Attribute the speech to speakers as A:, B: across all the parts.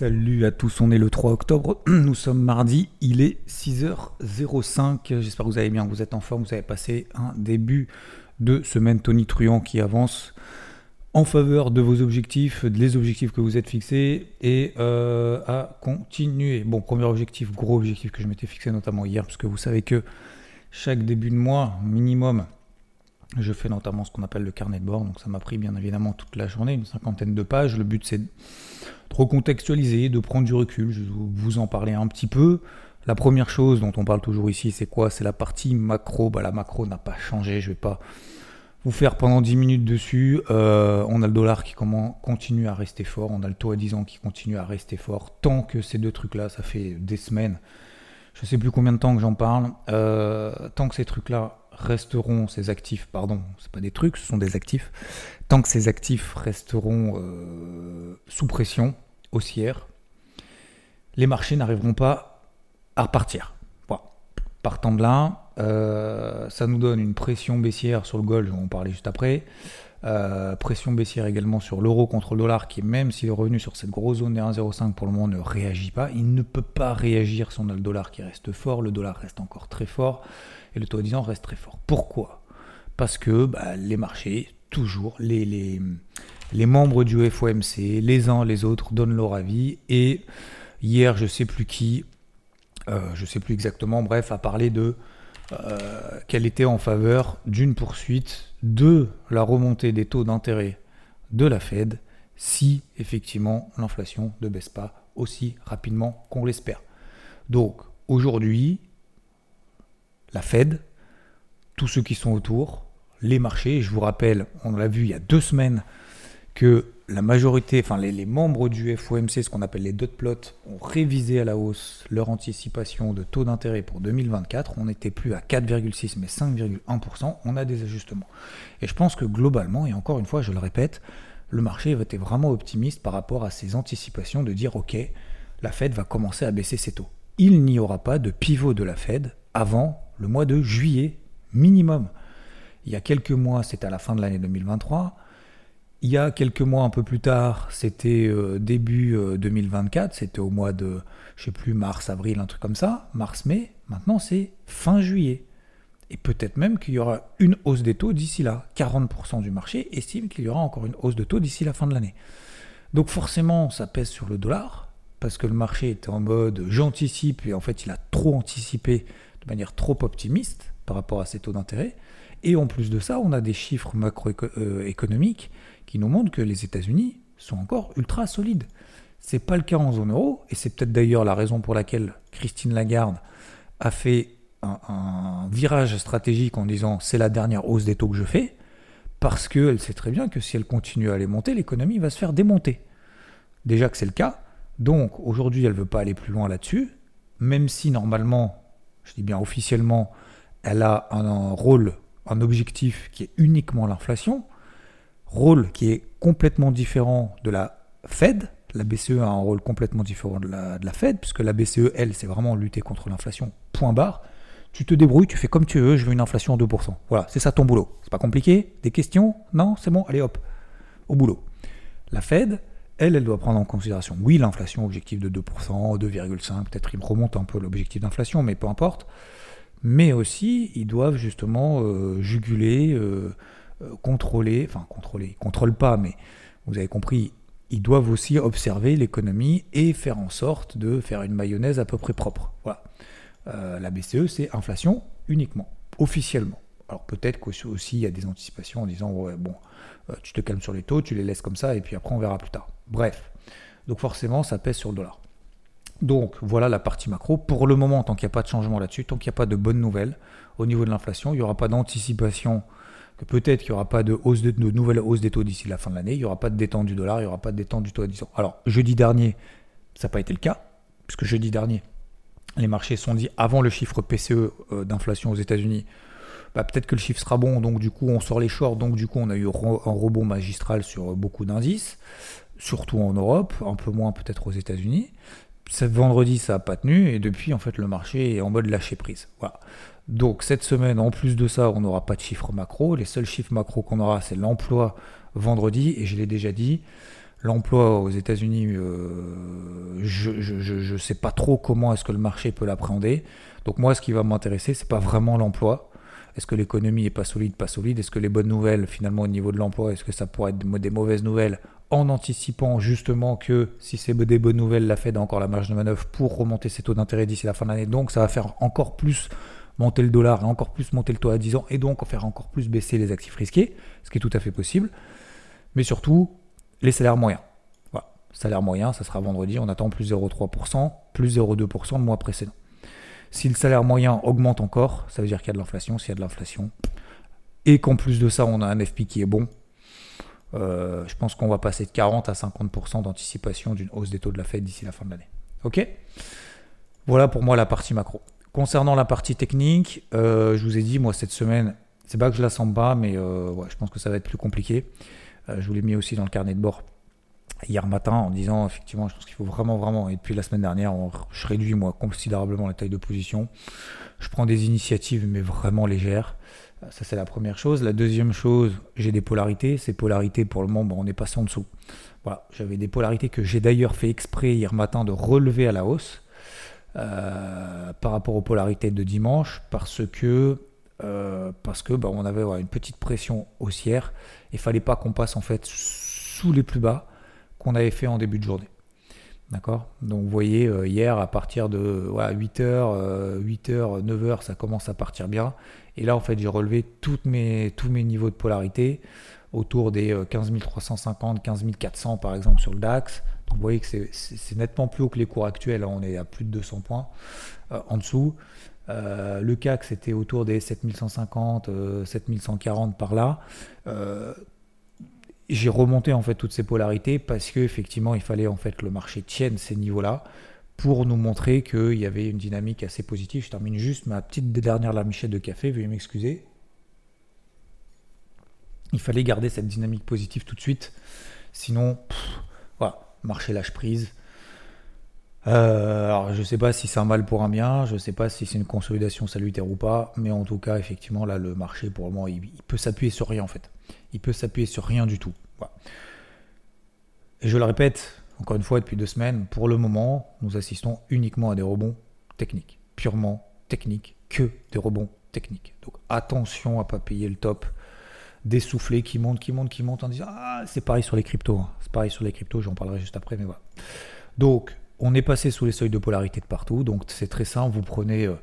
A: Salut à tous, on est le 3 octobre. Nous sommes mardi, il est 6h05. J'espère que vous allez bien, que vous êtes en forme, vous avez passé un début de semaine Tony Truant qui avance en faveur de vos objectifs, des objectifs que vous êtes fixés et euh, à continuer. Bon, premier objectif, gros objectif que je m'étais fixé notamment hier, parce que vous savez que chaque début de mois, minimum, je fais notamment ce qu'on appelle le carnet de bord. Donc ça m'a pris bien évidemment toute la journée, une cinquantaine de pages. Le but c'est de recontextualiser, de prendre du recul. Je vais vous en parler un petit peu. La première chose dont on parle toujours ici, c'est quoi? C'est la partie macro. Bah, la macro n'a pas changé. Je vais pas vous faire pendant 10 minutes dessus. Euh, on a le dollar qui continue à rester fort. On a le taux à 10 ans qui continue à rester fort. Tant que ces deux trucs-là, ça fait des semaines. Je sais plus combien de temps que j'en parle. Euh, tant que ces trucs-là resteront, ces actifs, pardon, c'est pas des trucs, ce sont des actifs. Tant que ces actifs resteront euh, sous pression haussière, les marchés n'arriveront pas à repartir. Voilà. Partant de là, euh, ça nous donne une pression baissière sur le gold, vais en parler juste après. Euh, pression baissière également sur l'euro contre le dollar qui, même s'il est revenu sur cette grosse zone des 1,05 pour le moment, ne réagit pas. Il ne peut pas réagir si on a le dollar qui reste fort. Le dollar reste encore très fort et le taux à 10 ans reste très fort. Pourquoi? Parce que bah, les marchés, toujours, les, membres du FOMC, les uns les autres, donnent leur avis. Et hier, je sais plus qui, euh, je sais plus exactement, bref, a parlé de qu'elle était en faveur d'une poursuite de la remontée des taux d'intérêt de la Fed si effectivement l'inflation ne baisse pas aussi rapidement qu'on l'espère. Donc aujourd'hui, la Fed, tous ceux qui sont autour, les marchés, je vous rappelle, on l'a vu il y a deux semaines, que la majorité, enfin les, membres du FOMC, ce qu'on appelle les dot plots, ont révisé à la hausse leur anticipation de taux d'intérêt pour 2024. On n'était plus à 4,6 mais 5,1%. On a des ajustements. Et je pense que globalement, et encore une fois, je le répète, le marché était vraiment optimiste par rapport à ces anticipations de dire ok, la Fed va commencer à baisser ses taux. Il n'y aura pas de pivot de la Fed avant le mois de juillet minimum. Il y a quelques mois, c'était à la fin de l'année 2023. Il y a quelques mois un peu plus tard, c'était euh, début 2024, euh, c'était au mois de, je sais plus, mars, avril, un truc comme ça, mars-mai. Maintenant, c'est fin juillet. Et peut-être même qu'il y aura une hausse des taux d'ici là. 40% du marché estime qu'il y aura encore une hausse de taux d'ici la fin de l'année. Donc forcément, ça pèse sur le dollar, parce que le marché était en mode j'anticipe, et en fait, il a trop anticipé de manière trop optimiste par rapport à ces taux d'intérêt. Et en plus de ça, on a des chiffres macroéconomiques qui nous montrent que les États-Unis sont encore ultra solides. C'est pas le cas en zone euro, et c'est peut-être d'ailleurs la raison pour laquelle Christine Lagarde a fait un, virage stratégique en disant c'est la dernière hausse des taux que je fais, parce qu'elle sait très bien que si elle continue à les monter, l'économie va se faire démonter. Déjà que c'est le cas, donc aujourd'hui elle veut pas aller plus loin là-dessus, même si normalement je dis bien officiellement, elle a un, rôle, un objectif qui est uniquement l'inflation, rôle qui est complètement différent de la Fed. La BCE a un rôle complètement différent de la, Fed, puisque la BCE, elle, c'est vraiment lutter contre l'inflation, point barre. Tu te débrouilles, tu fais comme tu veux, je veux une inflation à 2%. Voilà, c'est ça ton boulot. C'est pas compliqué Des questions Non C'est bon Allez hop, au boulot. La Fed, elle, elle doit prendre en considération, oui, l'inflation objectif de 2%, 2,5%, peut-être il remonte un peu l'objectif d'inflation, mais peu importe. Mais aussi, ils doivent justement euh, juguler, euh, contrôler, enfin contrôler, ils ne contrôlent pas, mais vous avez compris, ils doivent aussi observer l'économie et faire en sorte de faire une mayonnaise à peu près propre. Voilà. la BCE, c'est inflation uniquement, officiellement. Alors peut-être qu'aussi il y a des anticipations en disant ouais, bon, euh, tu te calmes sur les taux, tu les laisses comme ça et puis après on verra plus tard. Bref, donc forcément ça pèse sur le dollar. Donc voilà la partie macro. Pour le moment, tant qu'il n'y a pas de changement là-dessus, tant qu'il n'y a pas de bonnes nouvelles au niveau de l'inflation, il n'y aura pas d'anticipation que peut-être qu'il n'y aura pas de, nouvelle hausse des taux d'ici la fin de l'année, il n'y aura pas de détente du dollar, il n'y aura pas de détente du taux à 10 ans. Alors, jeudi dernier, ça n'a pas été le cas, puisque jeudi dernier, les marchés sont dit avant le chiffre PCE euh, d'inflation aux États-Unis, bah, peut-être que le chiffre sera bon, donc du coup on sort les shorts, donc du coup on a eu un rebond magistral sur beaucoup d'indices, surtout en Europe, un peu moins peut-être aux États-Unis. Ce vendredi ça n'a pas tenu et depuis en fait le marché est en mode lâcher prise. Voilà. Donc cette semaine, en plus de ça, on n'aura pas de chiffres macro. Les seuls chiffres macro qu'on aura, c'est l'emploi vendredi. Et je l'ai déjà dit, l'emploi aux États-Unis, euh, je ne sais pas trop comment est-ce que le marché peut l'appréhender. Donc moi, ce qui va m'intéresser, c'est pas vraiment l'emploi. Est-ce que l'économie est pas solide, pas solide? Est-ce que les bonnes nouvelles, finalement, au niveau de l'emploi, est-ce que ça pourrait être des mauvaises nouvelles? En anticipant justement que si c'est des bonnes nouvelles, la Fed a encore la marge de manœuvre pour remonter ses taux d'intérêt d'ici la fin de l'année. Donc ça va faire encore plus monter le dollar et encore plus monter le taux à 10 ans et donc faire encore plus baisser les actifs risqués, ce qui est tout à fait possible. Mais surtout, les salaires moyens. Voilà. Salaire moyen, ça sera vendredi, on attend plus 0,3%, plus 0,2% le mois précédent. Si le salaire moyen augmente encore, ça veut dire qu'il y a de l'inflation. S'il y a de l'inflation, et qu'en plus de ça, on a un FP qui est bon, euh, je pense qu'on va passer de 40 à 50% d'anticipation d'une hausse des taux de la Fed d'ici la fin de l'année. Ok? Voilà pour moi la partie macro. Concernant la partie technique, euh, je vous ai dit, moi, cette semaine, c'est pas que je la sens pas, mais euh, je pense que ça va être plus compliqué. Je vous l'ai mis aussi dans le carnet de bord hier matin en disant, effectivement, je pense qu'il faut vraiment, vraiment, et depuis la semaine dernière, je réduis, moi, considérablement la taille de position. Je prends des initiatives, mais vraiment légères. Ça, c'est la première chose. La deuxième chose, j'ai des polarités. Ces polarités, pour le moment, on est passé en dessous. Voilà, j'avais des polarités que j'ai d'ailleurs fait exprès hier matin de relever à la hausse. Euh, par rapport aux polarités de dimanche parce que euh, parce que bah, on avait une petite pression haussière et fallait pas qu'on passe en fait sous les plus bas qu'on avait fait en début de journée. D'accord? Donc vous voyez, euh, hier à partir de 8h, 8h, 9h, ça commence à partir bien. Et là, en fait, j'ai relevé toutes mes, tous mes niveaux de polarité autour des 15 350, 15 400 par exemple sur le DAX, vous voyez que c'est nettement plus haut que les cours actuels. Hein. On est à plus de 200 points euh, en dessous. Euh, le CAC, c'était autour des 7150, 7140 euh, par là. J'ai remonté en fait toutes ces polarités parce qu'effectivement, il fallait en fait que le marché tienne ces niveaux-là pour nous montrer qu'il y avait une dynamique assez positive. Je termine juste ma petite dernière lamichette de café, veuillez m'excuser. Il fallait garder cette dynamique positive tout de suite. Sinon, voilà, marché lâche prise. Euh, alors je sais pas si c'est un mal pour un bien, je sais pas si c'est une consolidation salutaire ou pas, mais en tout cas effectivement là le marché pour le moment il, peut s'appuyer sur rien en fait. Il peut s'appuyer sur rien du tout. Et je le répète encore une fois depuis deux semaines, pour le moment nous assistons uniquement à des rebonds techniques, purement techniques, que des rebonds techniques. Donc attention à pas payer le top des soufflets qui montent, qui montent, qui montent en disant Ah, c'est pareil sur les cryptos. Hein. C'est pareil sur les cryptos, j'en parlerai juste après, mais voilà. Donc, on est passé sous les seuils de polarité de partout. Donc, c'est très simple. Vous prenez. Euh,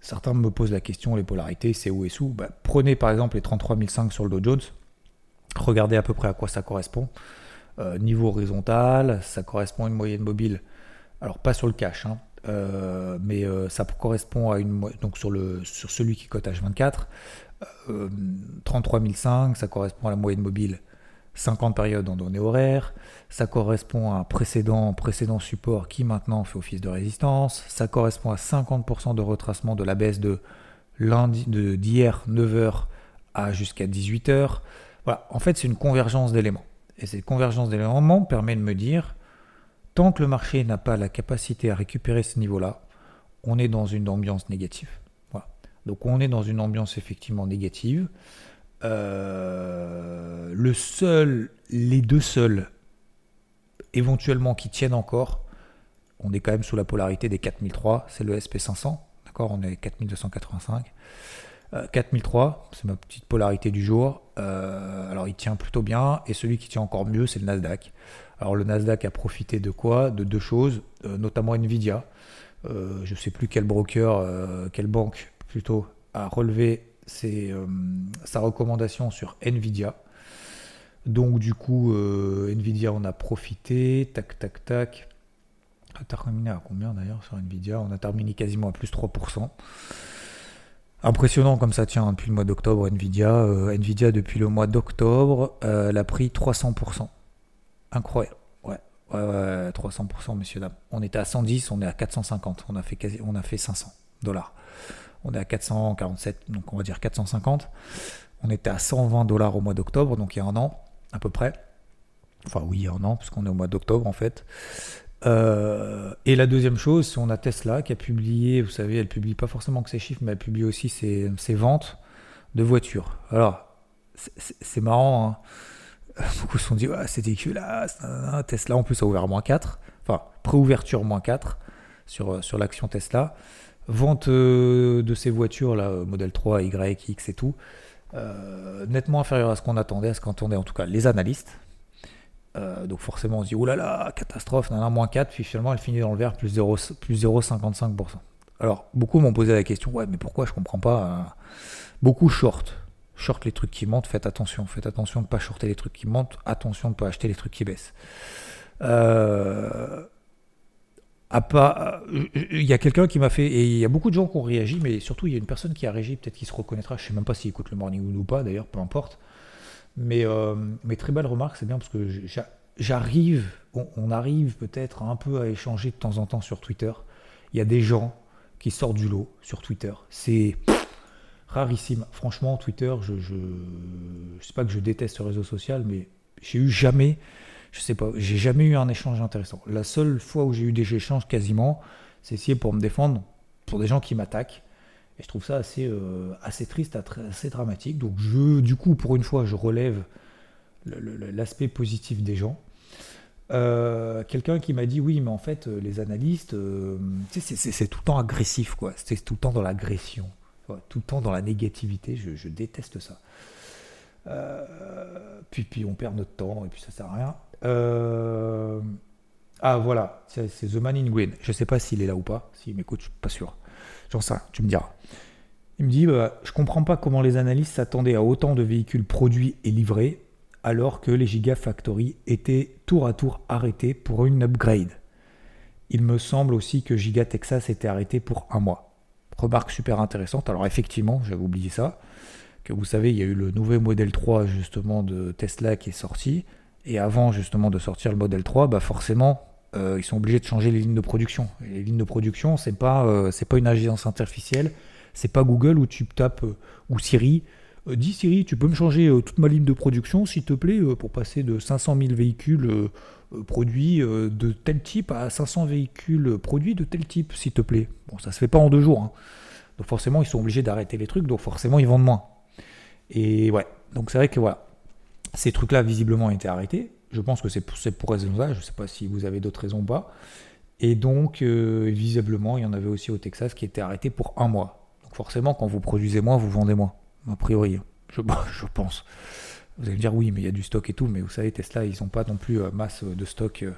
A: certains me posent la question les polarités, c'est où et sous bah, Prenez par exemple les 33005 sur le Dow Jones. Regardez à peu près à quoi ça correspond. Euh, niveau horizontal, ça correspond à une moyenne mobile. Alors, pas sur le cash, hein, euh, mais ça correspond à une. Donc, sur, le, sur celui qui cote H24. 33 euh, ça correspond à la moyenne mobile 50 périodes en données horaires, ça correspond à un précédent, précédent support qui maintenant fait office de résistance, ça correspond à 50% de retracement de la baisse de lundi d'hier 9h à jusqu'à 18h. Voilà, en fait c'est une convergence d'éléments. Et cette convergence d'éléments permet de me dire, tant que le marché n'a pas la capacité à récupérer ce niveau-là, on est dans une ambiance négative. Donc on est dans une ambiance effectivement négative. Euh, le seul, les deux seuls, éventuellement qui tiennent encore, on est quand même sous la polarité des 4003, c'est le SP500, d'accord On est 4285. 4003, c'est ma petite polarité du jour. Euh, alors il tient plutôt bien, et celui qui tient encore mieux, c'est le Nasdaq. Alors le Nasdaq a profité de quoi? De deux choses, euh, notamment Nvidia. je ne sais plus quel broker, quelle banque plutôt à relever euh, sa recommandation sur Nvidia. Donc du coup, euh, Nvidia on a profité, tac tac tac. On a terminé à combien d'ailleurs sur Nvidia? On a terminé quasiment à plus 3%. Impressionnant comme ça tient depuis le mois d'octobre Nvidia. Euh, Nvidia depuis le mois d'octobre, elle a pris 300%. Incroyable. Ouais, ouais, ouais 300% messieurs dames. On était à 110, on est à 450. On a fait, quasi, on a fait 500 dollars. On est à 447, donc on va dire 450. On était à 120 dollars au mois d'octobre, donc il y a un an à peu près. Enfin oui, il y a un an, puisqu'on est au mois d'octobre en fait. Euh, et la deuxième chose, on a Tesla qui a publié, vous savez, elle publie pas forcément que ses chiffres, mais elle publie aussi ses, ventes de voitures. Alors, c'est marrant, hein. beaucoup se sont dit, c'est dégueulasse, Tesla en plus a ouvert moins 4, enfin, préouverture moins 4 sur, sur l'action Tesla. Vente euh, de ces voitures, là, modèle 3, Y, X et tout, euh, nettement inférieur à ce qu'on attendait, à ce qu'entendaient en tout cas les analystes. Euh, donc forcément on se dit, oh là là, catastrophe, nan, moins 4, puis finalement elle finit dans le vert, plus 0,55%. Alors beaucoup m'ont posé la question, ouais mais pourquoi je comprends pas euh, Beaucoup short. Short les trucs qui montent, faites attention, faites attention de ne pas shorter les trucs qui montent, attention de ne pas acheter les trucs qui baissent. Euh, pas, il y a quelqu'un qui m'a fait, et il y a beaucoup de gens qui ont réagi, mais surtout il y a une personne qui a réagi, peut-être qui se reconnaîtra, je sais même pas s'il écoute le morning ou pas d'ailleurs, peu importe. Mais, euh, très belle remarque, c'est bien parce que j'arrive, on, arrive peut-être un peu à échanger de temps en temps sur Twitter. Il y a des gens qui sortent du lot sur Twitter. C'est rarissime. Franchement, Twitter, je, je, sais pas que je déteste ce réseau social, mais j'ai eu jamais, je sais pas, j'ai jamais eu un échange intéressant. La seule fois où j'ai eu des échanges quasiment, c'est essayer pour me défendre pour des gens qui m'attaquent. Et je trouve ça assez, euh, assez triste, assez dramatique. Donc je, du coup, pour une fois, je relève l'aspect positif des gens. Euh, quelqu'un qui m'a dit oui, mais en fait, euh, les analystes, c'est tout le temps agressif, quoi. C'est tout le temps dans l'agression, tout le temps dans la négativité. Je, déteste ça. puis, puis on perd notre temps et puis ça sert à rien. Ah voilà, c'est The Man in Green. Je sais pas s'il est là ou pas. S'il m'écoute, je suis pas sûr. J'en sais tu me diras. Il me dit bah, Je comprends pas comment les analystes s'attendaient à autant de véhicules produits et livrés alors que les Gigafactory étaient tour à tour arrêtés pour une upgrade. Il me semble aussi que Giga Texas était arrêté pour un mois. Remarque super intéressante. Alors effectivement, j'avais oublié ça. Que vous savez, il y a eu le nouveau modèle 3 justement de Tesla qui est sorti. Et avant justement de sortir le modèle 3, bah forcément, euh, ils sont obligés de changer les lignes de production. les lignes de production, c'est pas euh, pas une agence artificielle, c'est pas Google où tu tapes euh, ou Siri. dis Siri, tu peux me changer toute ma ligne de production, s'il te plaît, pour passer de 500 000 véhicules produits de tel type à 500 véhicules produits de tel type, s'il te plaît. Bon, ça se fait pas en deux jours. Hein. Donc forcément, ils sont obligés d'arrêter les trucs, donc forcément, ils vendent moins. Et ouais, donc c'est vrai que voilà, ces trucs-là visiblement ont été arrêtés. Je pense que c'est pour, pour raison-là. Je ne sais pas si vous avez d'autres raisons ou pas. Et donc, euh, visiblement, il y en avait aussi au Texas qui était arrêté pour un mois. Donc forcément, quand vous produisez moins, vous vendez moins. A priori, je, pense. Vous allez me dire oui, mais il y a du stock et tout. Mais vous savez, Tesla, ils n'ont pas non plus euh, masse de stock. Euh,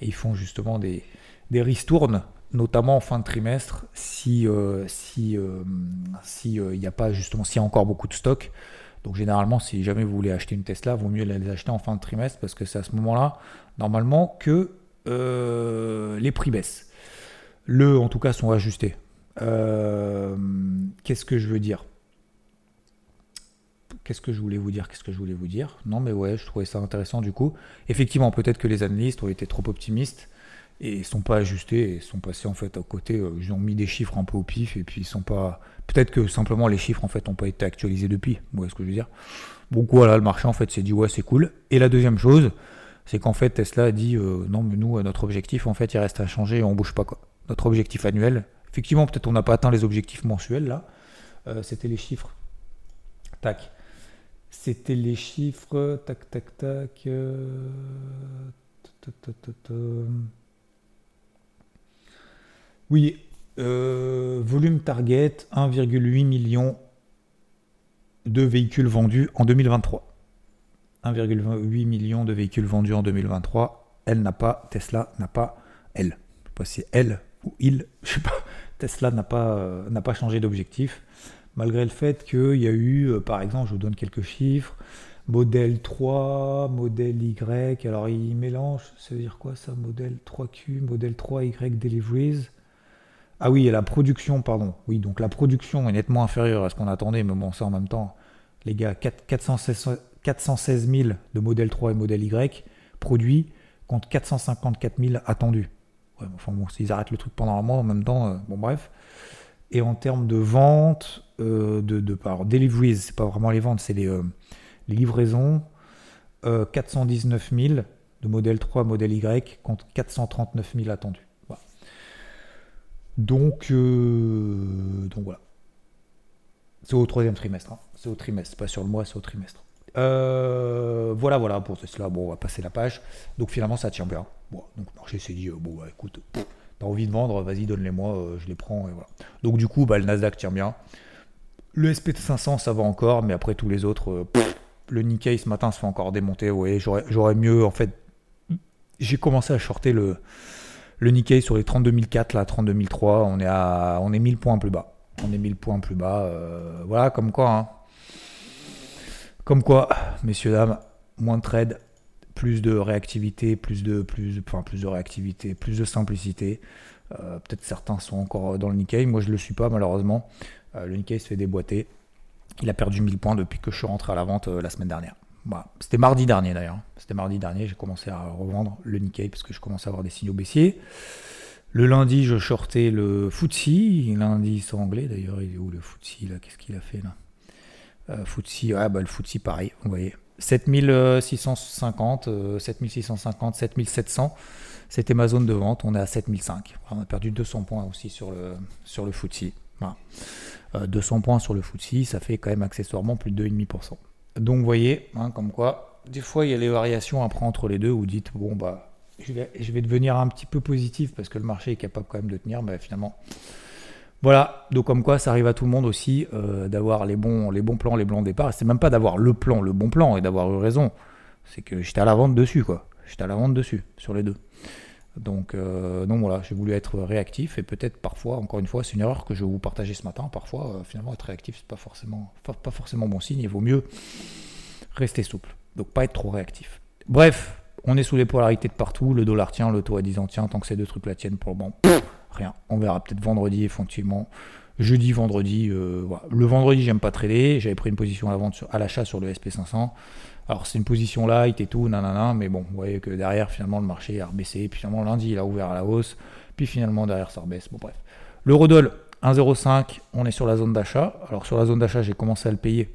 A: et ils font justement des, des ristournes, notamment en fin de trimestre, si si a pas justement s'il y a encore beaucoup de stock. Donc généralement, si jamais vous voulez acheter une Tesla, vaut mieux les acheter en fin de trimestre parce que c'est à ce moment-là, normalement, que euh, les prix baissent. Le, en tout cas, sont ajustés. Euh, qu'est-ce que je veux dire? Qu'est-ce que je voulais vous dire? Qu'est-ce que je voulais vous dire? Non, mais ouais, je trouvais ça intéressant du coup. Effectivement, peut-être que les analystes ont été trop optimistes et ils sont pas ajustés et sont passés en fait à côté. Euh, ils ont mis des chiffres un peu au pif et puis ils sont pas. Peut-être que simplement les chiffres en fait n'ont pas été actualisés depuis. Vous voyez ce que je veux dire? Donc voilà, le marché en fait s'est dit ouais c'est cool. Et la deuxième chose, c'est qu'en fait Tesla a dit euh, non mais nous notre objectif en fait il reste à changer et on bouge pas quoi. Notre objectif annuel. Effectivement peut-être on n'a pas atteint les objectifs mensuels là. Euh, c'était les chiffres. Tac. C'était les chiffres. Tac tac tac. Oui, euh, volume target 1,8 million de véhicules vendus en 2023. 1,8 million de véhicules vendus en 2023. Elle n'a pas, Tesla n'a pas, elle. Je sais pas si elle ou il, je sais pas. Tesla n'a pas, euh, n'a pas changé d'objectif. Malgré le fait qu'il y a eu, euh, par exemple, je vous donne quelques chiffres, modèle 3, modèle Y, alors il mélange, ça veut dire quoi ça? Modèle 3Q, modèle 3Y Deliveries, Ah oui, et la production, pardon. Oui, donc la production est nettement inférieure à ce qu'on attendait, mais bon, ça en même temps, les gars, 416, 416 000 de modèle 3 et modèle Y produits contre 454 000 attendus. Enfin bon, s'ils arrêtent le truc pendant un mois en même temps, euh, bon bref. Et en termes de vente, euh, de, de par deliveries, c'est pas vraiment les ventes, c'est les, euh, livraisons, 419 000 de modèle 3, modèle Y contre 439 000 attendus. Donc, donc voilà. C'est au troisième trimestre. Hein. C'est au trimestre, pas sur le mois, c'est au trimestre. Euh, voilà, voilà, pour cela, bon, on va passer la page. Donc finalement, ça tient bien. Bon, donc le marché s'est dit, euh, bon, bah, écoute, t'as envie de vendre, vas-y, donne-les-moi, euh, je les prends, et voilà. Donc du coup, bah, le Nasdaq tient bien. Le SP500, ça va encore, mais après tous les autres, le Nikkei ce matin se fait encore démonter. Ouais, j'aurais mieux, en fait, j'ai commencé à shorter le, le Nikkei sur les 32004, là, 32003, on est à, on est 1000 points plus bas. On est 1000 points plus bas. voilà, comme quoi, hein. Comme quoi, messieurs, dames, moins de trade, plus de réactivité, plus de, plus, enfin, plus de réactivité, plus de simplicité. Euh, peut-être certains sont encore dans le Nikkei. Moi, je ne le suis pas, malheureusement. Euh, le Nikkei se fait déboîter. Il a perdu 1000 points depuis que je suis rentré à la vente euh, la semaine dernière. Voilà. C'était mardi dernier d'ailleurs. C'était mardi dernier, j'ai commencé à revendre le Nikkei parce que je commençais à avoir des signaux baissiers. Le lundi, je shortais le FTSE. Lundi, c'est anglais d'ailleurs. Il est où le FTSE là? Qu'est-ce qu'il a fait là? Euh, ouais, bah, le FTSE pareil, vous voyez. 7650, 7650, 7700, c'était ma zone de vente. On est à 7005. On a perdu 200 points aussi sur le, sur le FTSE. 200 euh, points sur le FTSE, ça fait quand même accessoirement plus de 2,5%. Donc vous voyez, hein, comme quoi, des fois il y a les variations après entre les deux, vous dites, bon bah, je vais, devenir un petit peu positif parce que le marché est capable quand même de tenir, mais finalement, voilà, donc comme quoi ça arrive à tout le monde aussi euh, d'avoir les bons, les bons plans, les bons départs. C'est même pas d'avoir le plan, le bon plan et d'avoir eu raison. C'est que j'étais à la vente dessus, quoi. J'étais à la vente dessus, sur les deux. Donc, euh, voilà, j'ai voulu être réactif et peut-être parfois, encore une fois, c'est une erreur que je vais vous partager ce matin. Parfois, euh, finalement, être réactif, c'est pas forcément, pas forcément bon signe. Il vaut mieux rester souple. Donc, pas être trop réactif. Bref, on est sous les polarités de partout. Le dollar tient, le taux à 10 ans tient. Tant que ces deux trucs-là tiennent pour le moment, rien. On verra peut-être vendredi, effectivement. Jeudi, vendredi. Euh, le vendredi, j'aime pas trader. J'avais pris une position à, l'achat sur le SP500. Alors, c'est une position light et tout, nanana. Mais bon, vous voyez que derrière, finalement, le marché a rebaissé. Puis finalement, lundi, il a ouvert à la hausse. Puis finalement, derrière, ça rebaisse. Bon, bref. L'eurodoll, 1,05. On est sur la zone d'achat. Alors, sur la zone d'achat, j'ai commencé à le payer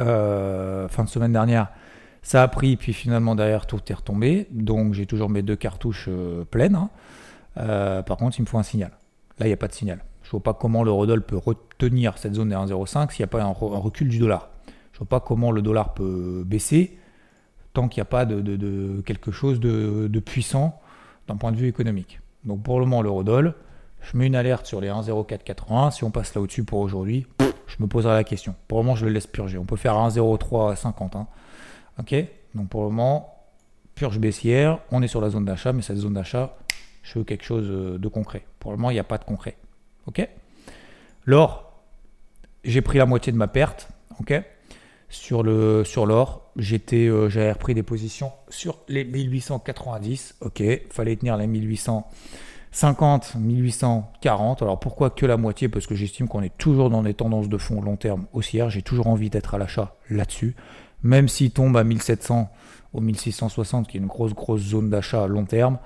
A: euh, fin de semaine dernière. Ça a pris, puis finalement derrière tout est retombé. Donc j'ai toujours mes deux cartouches euh, pleines. Hein. Euh, par contre, il me faut un signal. Là, il n'y a pas de signal. Je ne vois pas comment l'eurodoll peut retenir cette zone des 1,05 s'il n'y a pas un, recul du dollar. Je vois pas comment le dollar peut baisser tant qu'il n'y a pas de, quelque chose de, puissant d'un point de vue économique. Donc pour le moment, l'eurodoll, je mets une alerte sur les 1,0480. Si on passe là au-dessus pour aujourd'hui, je me poserai la question. Pour le moment, je le laisse purger. On peut faire 1,0350. Hein. Ok? Donc pour le moment, purge baissière. On est sur la zone d'achat, mais cette zone d'achat, je veux quelque chose euh, de concret. Pour le moment, il n'y a pas de concret. Ok? L'or, j'ai pris la moitié de ma perte. Ok? Sur le sur l'or, euh, j'avais repris des positions sur les 1890. Ok, fallait tenir les 1850, 1840. Alors pourquoi que la moitié? Parce que j'estime qu'on est toujours dans des tendances de fond long terme haussières. J'ai toujours envie d'être à l'achat là-dessus. Même s'il tombe à 1700 ou 1660, qui est une grosse grosse zone d'achat long terme,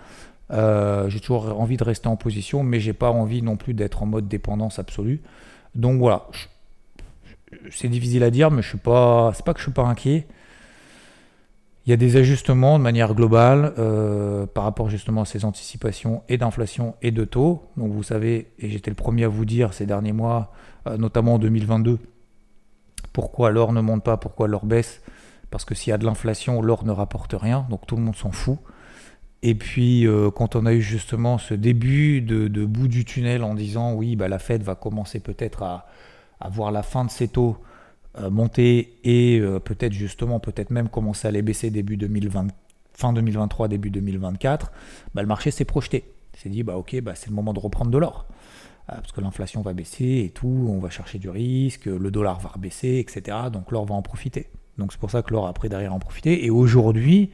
A: euh, j'ai toujours envie de rester en position, mais j'ai pas envie non plus d'être en mode dépendance absolue. Donc voilà, c'est difficile à dire, mais je suis pas, c'est pas que je suis pas inquiet. Il y a des ajustements de manière globale euh, par rapport justement à ces anticipations et d'inflation et de taux. Donc vous savez, et j'étais le premier à vous dire ces derniers mois, euh, notamment en 2022, pourquoi l'or ne monte pas, pourquoi l'or baisse? Parce que s'il y a de l'inflation, l'or ne rapporte rien, donc tout le monde s'en fout. Et puis, euh, quand on a eu justement ce début de, bout du tunnel en disant oui, bah, la Fed va commencer peut-être à, voir la fin de ses taux euh, monter et euh, peut-être justement, peut-être même commencer à les baisser début 2020, fin 2023, début 2024, bah, le marché s'est projeté. Il s'est dit, bah, ok, bah, c'est le moment de reprendre de l'or. parce que l'inflation va baisser et tout, on va chercher du risque, le dollar va rebaisser, etc. Donc l'or va en profiter. Donc c'est pour ça que l'or a pris derrière en profiter. Et aujourd'hui,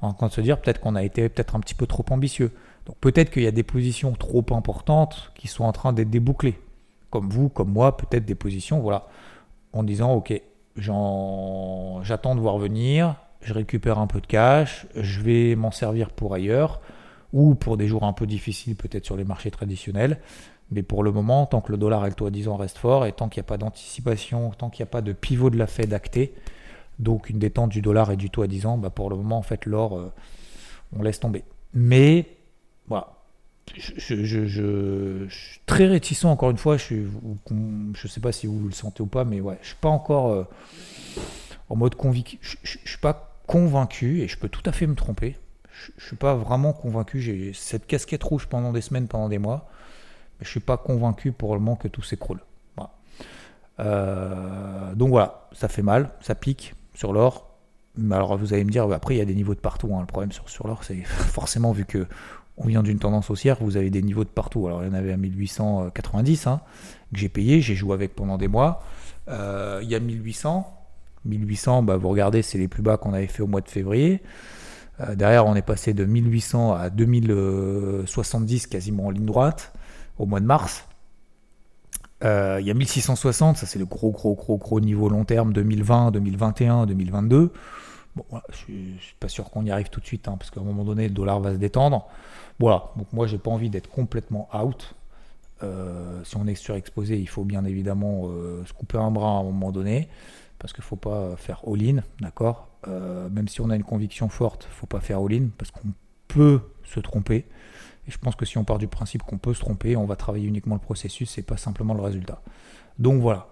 A: en train de se dire peut-être qu'on a été peut-être un petit peu trop ambitieux. Donc peut-être qu'il y a des positions trop importantes qui sont en train d'être débouclées. Comme vous, comme moi, peut-être des positions, voilà, en disant, ok, j'attends de voir venir, je récupère un peu de cash, je vais m'en servir pour ailleurs, ou pour des jours un peu difficiles peut-être sur les marchés traditionnels. Mais pour le moment, tant que le dollar et le taux à 10 ans restent forts, et tant qu'il n'y a pas d'anticipation, tant qu'il n'y a pas de pivot de la Fed acté, donc une détente du dollar et du taux à 10 ans, bah pour le moment, en fait, l'or, euh, on laisse tomber. Mais, voilà. Je, suis très réticent, encore une fois. Je ne sais pas si vous le sentez ou pas, mais je ne suis pas encore euh, en mode convaincu. Je ne suis pas convaincu, et je peux tout à fait me tromper. Je ne suis pas vraiment convaincu. J'ai cette casquette rouge pendant des semaines, pendant des mois. Mais je ne suis pas convaincu pour le moment que tout s'écroule. Euh, donc voilà, ça fait mal, ça pique sur l'or. Mais alors vous allez me dire, après il y a des niveaux de partout. Hein. Le problème sur l'or, c'est forcément vu que on vient d'une tendance haussière, vous avez des niveaux de partout. Alors il y en avait à 1890 hein, que j'ai payé, j'ai joué avec pendant des mois. Euh, il y a 1800. 1800, bah, vous regardez, c'est les plus bas qu'on avait fait au mois de février. Euh, derrière, on est passé de 1800 à 2070 quasiment en ligne droite au mois de mars. Euh, il y a 1660, ça c'est le gros, gros, gros, gros niveau long terme 2020, 2021, 2022. Bon, je, ne suis pas sûr qu'on y arrive tout de suite, hein, parce qu'à un moment donné, le dollar va se détendre. Voilà, donc moi, j'ai pas envie d'être complètement out. Euh, si on est surexposé, il faut bien évidemment euh, se couper un bras à un moment donné, parce qu'il faut pas faire all-in, d'accord? Même si on a une conviction forte, il faut pas faire all-in, parce qu'on peut se tromper. Et je pense que si on part du principe qu'on peut se tromper, on va travailler uniquement le processus et pas simplement le résultat. Donc voilà.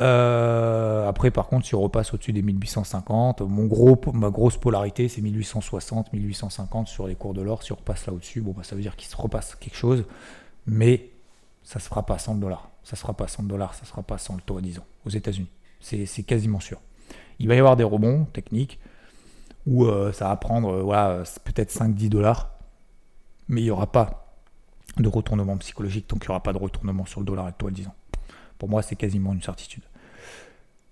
A: Euh, après, par contre, si on repasse au-dessus des 1850, mon gros, ma grosse polarité, c'est 1860, 1850 sur les cours de l'or. Si on repasse là au-dessus, bon, bah, ça veut dire qu'il se repasse quelque chose, mais ça se fera pas 100 dollars. Ça se fera pas 100 dollars, ça se fera pas 100 le taux à 10 ans aux États-Unis. C'est quasiment sûr. Il va y avoir des rebonds techniques où euh, ça va prendre euh, voilà, peut-être 5-10 dollars mais il n'y aura pas de retournement psychologique tant qu'il n'y aura pas de retournement sur le dollar actuel, disons. Pour moi, c'est quasiment une certitude.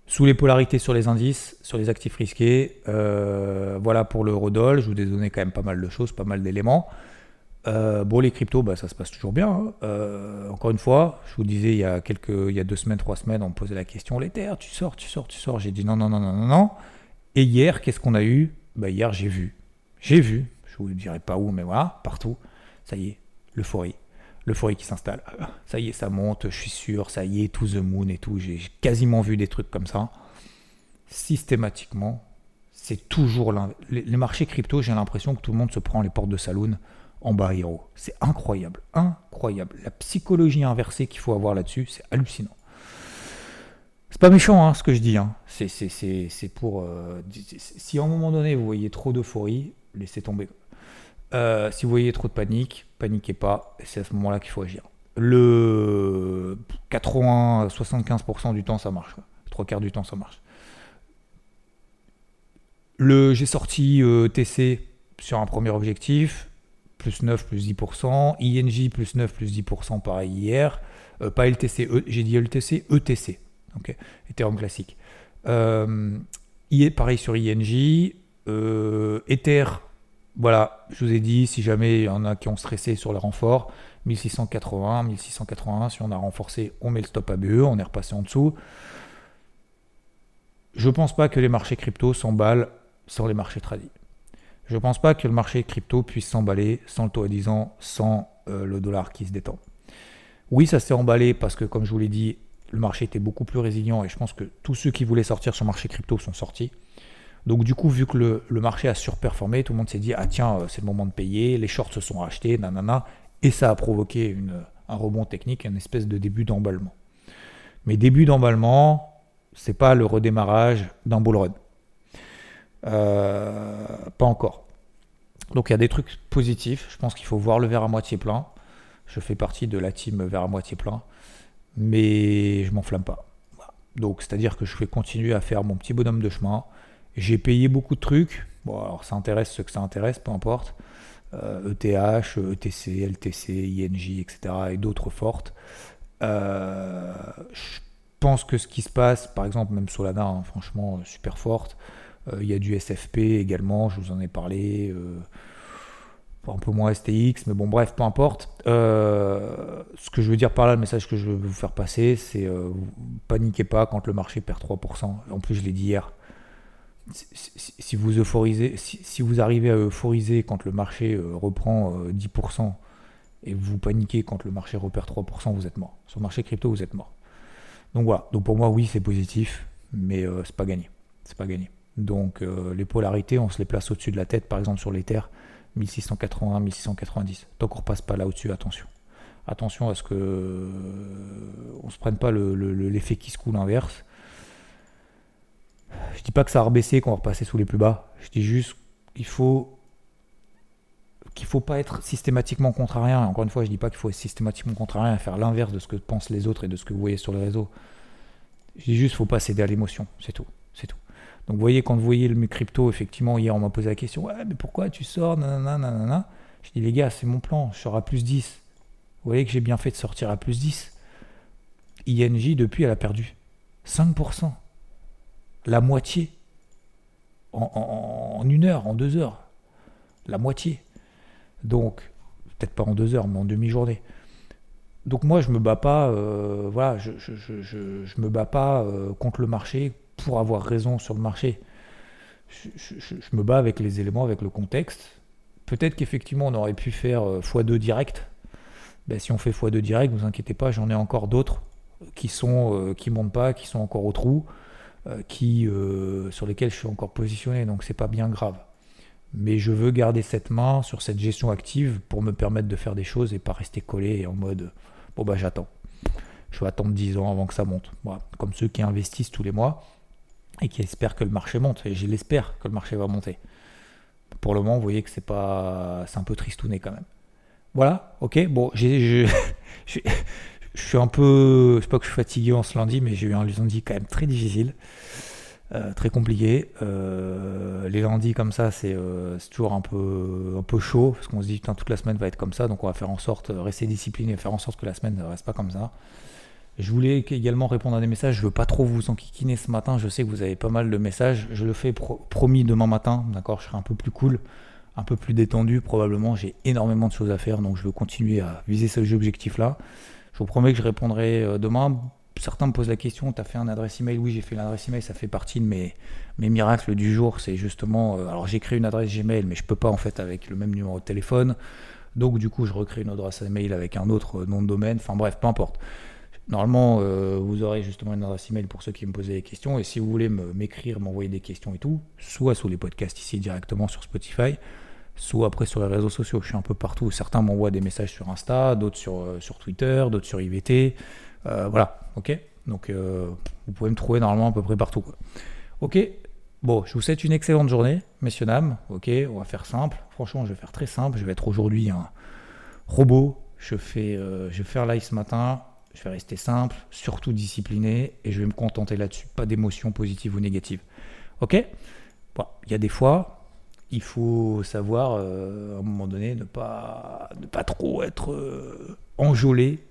A: Sous les polarités sur les indices, sur les actifs risqués, euh, voilà pour l'eurodoll. Je vous ai donné quand même pas mal de choses, pas mal d'éléments. Euh, bon, les cryptos, bah, ça se passe toujours bien. Hein. Euh, encore une fois, je vous disais il y a quelques, il y a deux semaines, trois semaines, on me posait la question l'Ether, tu sors, tu sors, tu sors. J'ai dit non, non, non, non, non, non. Et hier, qu'est-ce qu'on a eu? Bah, Hier, j'ai vu. J'ai vu je vous dirai pas où, mais voilà, partout, ça y est, l'euphorie. L'euphorie qui s'installe. Ça y est, ça monte, je suis sûr, ça y est, to the moon et tout. J'ai quasiment vu des trucs comme ça. Systématiquement, c'est toujours les, les, marchés crypto, j'ai l'impression que tout le monde se prend les portes de saloon en bas héros. C'est incroyable, incroyable. La psychologie inversée qu'il faut avoir là-dessus, c'est hallucinant. C'est pas méchant hein, ce que je dis. Hein. C'est pour. Euh, si à un moment donné vous voyez trop d'euphorie, laissez tomber. Euh, si vous voyez trop de panique, paniquez pas, c'est à ce moment-là qu'il faut agir. Le 80-75% du temps, ça marche. Trois quarts du temps, ça marche. Le, j'ai sorti euh, TC sur un premier objectif, plus 9, plus 10%. INJ, plus 9, plus 10%, pareil hier. Euh, pas LTC, e, j'ai dit LTC, ETC. Ok, Ethereum classique. pareil sur INJ. Ether, voilà, je vous ai dit, si jamais il y en a qui ont stressé sur le renfort, 1680, 1681, si on a renforcé, on met le stop à BE, on est repassé en dessous. Je ne pense pas que les marchés crypto s'emballent sans les marchés tradis. Je ne pense pas que le marché crypto puisse s'emballer sans le taux à 10 ans, sans euh, le dollar qui se détend. Oui, ça s'est emballé parce que, comme je vous l'ai dit, le marché était beaucoup plus résilient et je pense que tous ceux qui voulaient sortir sur le marché crypto sont sortis. Donc du coup, vu que le, marché a surperformé, tout le monde s'est dit, ah tiens, euh, c'est le moment de payer, les shorts se sont rachetés, nanana, et ça a provoqué un rebond technique, une espèce de début d'emballement. Mais début d'emballement, c'est pas le redémarrage d'un bull run. Euh, pas encore. Donc il y a des trucs positifs, je pense qu'il faut voir le verre à moitié plein. Je fais partie de la team verre à moitié plein, mais je m'enflamme pas. Donc c'est-à-dire que je vais continuer à faire mon petit bonhomme de chemin j'ai payé beaucoup de trucs. Bon, alors ça intéresse ceux que ça intéresse, peu importe. ETH, ETC, LTC, INJ, etc. et d'autres fortes. Euh, je pense que ce qui se passe, par exemple, même Solana, hein, franchement, super forte. Euh, il y a du SFP également, je vous en ai parlé. Euh, un peu moins STX, mais bon, bref, peu importe. Euh, ce que je veux dire par là, le message que je veux vous faire passer, c'est euh, paniquez pas quand le marché perd 3%. En plus, je l'ai dit hier. Si, vous euphorisez, si, vous arrivez à euphoriser quand le marché euh, reprend 10% et vous paniquez quand le marché repère 3%, vous êtes mort. Sur le marché crypto, vous êtes mort. Donc voilà. Donc pour moi, oui, c'est positif, mais c'est pas gagné. C'est pas gagné. Donc les polarités, on se les place au-dessus de la tête, par exemple sur les terres 1680, 1690. Tant qu'on repasse pas là au-dessus, attention. Attention à ce que on se prenne pas l'effet qui se coule inverse. Je dis pas que ça a rebaissé, qu'on va repasser sous les plus bas. Je dis juste qu'il faut qu'il faut pas être systématiquement contrariant. Encore une fois, je dis pas qu'il faut être systématiquement contrariant et faire l'inverse de ce que pensent les autres et de ce que vous voyez sur les réseaux. Je dis juste qu'il faut pas céder à l'émotion, c'est tout, c'est tout. Donc vous voyez, quand vous voyez le crypto, effectivement, hier on m'a posé la question, ouais, mais pourquoi tu sors, nanana. Je dis, les gars, c'est mon plan, je sors à plus 10. Vous voyez que j'ai bien fait de sortir à plus 10. INJ, depuis, elle a perdu 5%. La moitié. En, une heure, en deux heures. La moitié. Donc, peut-être pas en deux heures, mais en demi-journée. Donc moi, je me bats pas, euh, voilà, je, me bats pas euh, contre le marché, pour avoir raison sur le marché. Je, me bats avec les éléments, avec le contexte. Peut-être qu'effectivement on aurait pu faire x2 euh, direct. Ben, si on fait x2 direct, vous inquiétez pas, j'en ai encore d'autres qui sont qui montent pas, qui sont encore au trou, qui sur lesquels je suis encore positionné, donc c'est pas bien grave. Mais je veux garder cette main sur cette gestion active pour me permettre de faire des choses et pas rester collé en mode bon bah j'attends. Je vais attendre 10 ans avant que ça monte. Comme ceux qui investissent tous les mois et qui espère que le marché monte. Et je l'espère que le marché va monter. Pour le moment, vous voyez que c'est pas, c'est un peu tristouné quand même. Voilà, ok. Bon, j'ai, suis un peu, je sais pas que je suis fatigué en ce lundi, mais j'ai eu un lundi quand même très difficile, euh, très compliqué. Euh, les lundis comme ça, euh, c'est, toujours un peu, un peu chaud parce qu'on se dit putain toute la semaine va être comme ça, donc on va faire en sorte rester discipliné, faire en sorte que la semaine ne reste pas comme ça. Je voulais également répondre à des messages. Je veux pas trop vous enquiquiner ce matin. Je sais que vous avez pas mal de messages. Je le fais promis demain matin. D'accord Je serai un peu plus cool, un peu plus détendu. Probablement, j'ai énormément de choses à faire. Donc, je veux continuer à viser ce objectif-là. Je vous promets que je répondrai euh, demain. Certains me posent la question Tu as fait un adresse email? Oui, j'ai fait l'adresse email. Ça fait partie de mes, mes miracles du jour. C'est justement. Euh, alors, j'ai créé une adresse Gmail, mais je peux pas en fait avec le même numéro de téléphone. Donc, du coup, je recrée une adresse email avec un autre nom de domaine. Enfin, bref, peu importe. Normalement, euh, vous aurez justement une adresse email pour ceux qui me posaient des questions. Et si vous voulez m'écrire, m'envoyer des questions et tout, soit sous les podcasts ici directement sur Spotify, soit après sur les réseaux sociaux. Je suis un peu partout. Certains m'envoient des messages sur Insta, d'autres sur, euh, sur Twitter, d'autres sur IVT. Euh, voilà, ok Donc vous pouvez me trouver normalement à peu près partout. Ok Bon, je vous souhaite une excellente journée, messieurs, dames. Ok, on va faire simple. Franchement, je vais faire très simple. Je vais être aujourd'hui un robot. Je, fais, je vais faire live ce matin je vais rester simple, surtout discipliné, et je vais me contenter là-dessus. Pas d'émotions positives ou négatives. Ok? Il y a des fois, il faut savoir, euh, à un moment donné, ne pas, ne pas trop être euh, enjolé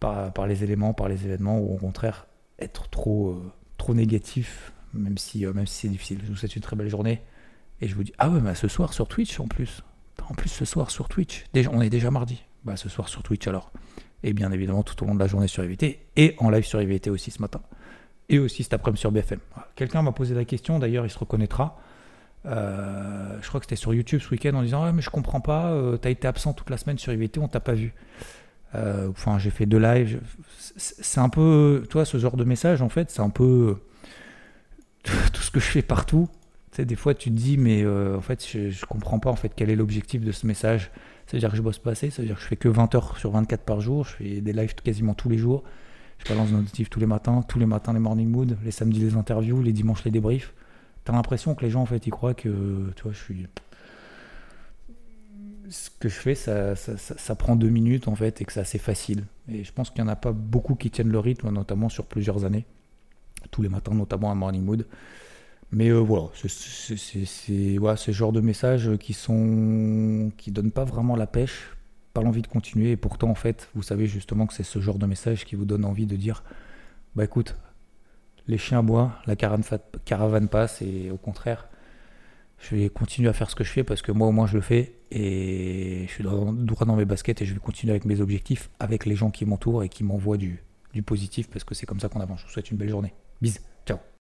A: par, les éléments, par les événements, ou au contraire, être trop, euh, trop négatif, même si, même si c'est difficile. Je vous souhaite une très belle journée, et je vous dis, ah ouais, mais ce soir sur Twitch en plus. En plus, ce soir sur Twitch. Déjà, on est déjà mardi. Bah, ce soir sur Twitch alors et bien évidemment tout au long de la journée sur IVT, et en live sur IVT aussi ce matin, et aussi cet après-midi sur BFM. Quelqu'un m'a posé la question, d'ailleurs il se reconnaîtra, euh, je crois que c'était sur YouTube ce week-end en disant ah, mais je comprends pas, euh, tu as été absent toute la semaine sur IVT, on t'a pas vu. Euh, enfin, j'ai fait deux lives. C'est un peu, toi, ce genre de message, en fait, c'est un peu tout ce que je fais partout. Tu sais, des fois, tu te dis, mais en fait, je, je comprends pas en fait quel est l'objectif de ce message. Ça veut dire que je bosse pas assez, ça veut dire que je fais que 20 heures sur 24 par jour, je fais des lives quasiment tous les jours, je balance des notifs tous les matins, tous les matins les morning mood, les samedis les interviews, les dimanches les débriefs. T'as l'impression que les gens en fait ils croient que tu vois je suis ce que je fais, ça, ça, ça, prend deux minutes en fait et que c'est assez facile. Et je pense qu'il n'y en a pas beaucoup qui tiennent le rythme, notamment sur plusieurs années. Tous les matins, notamment à Morning Mood. Mais euh, voilà, c'est ce genre de messages qui sont qui donnent pas vraiment la pêche, pas l'envie de continuer. Et pourtant, en fait, vous savez justement que c'est ce genre de message qui vous donne envie de dire, bah écoute, les chiens boivent, la caravane, passe, et au contraire, Je vais continuer à faire ce que je fais parce que moi au moins je le fais et je suis droit dans mes baskets et je vais continuer avec mes objectifs, avec les gens qui m'entourent et qui m'envoient du, du positif parce que c'est comme ça qu'on avance. Je vous souhaite une belle journée. Bisous.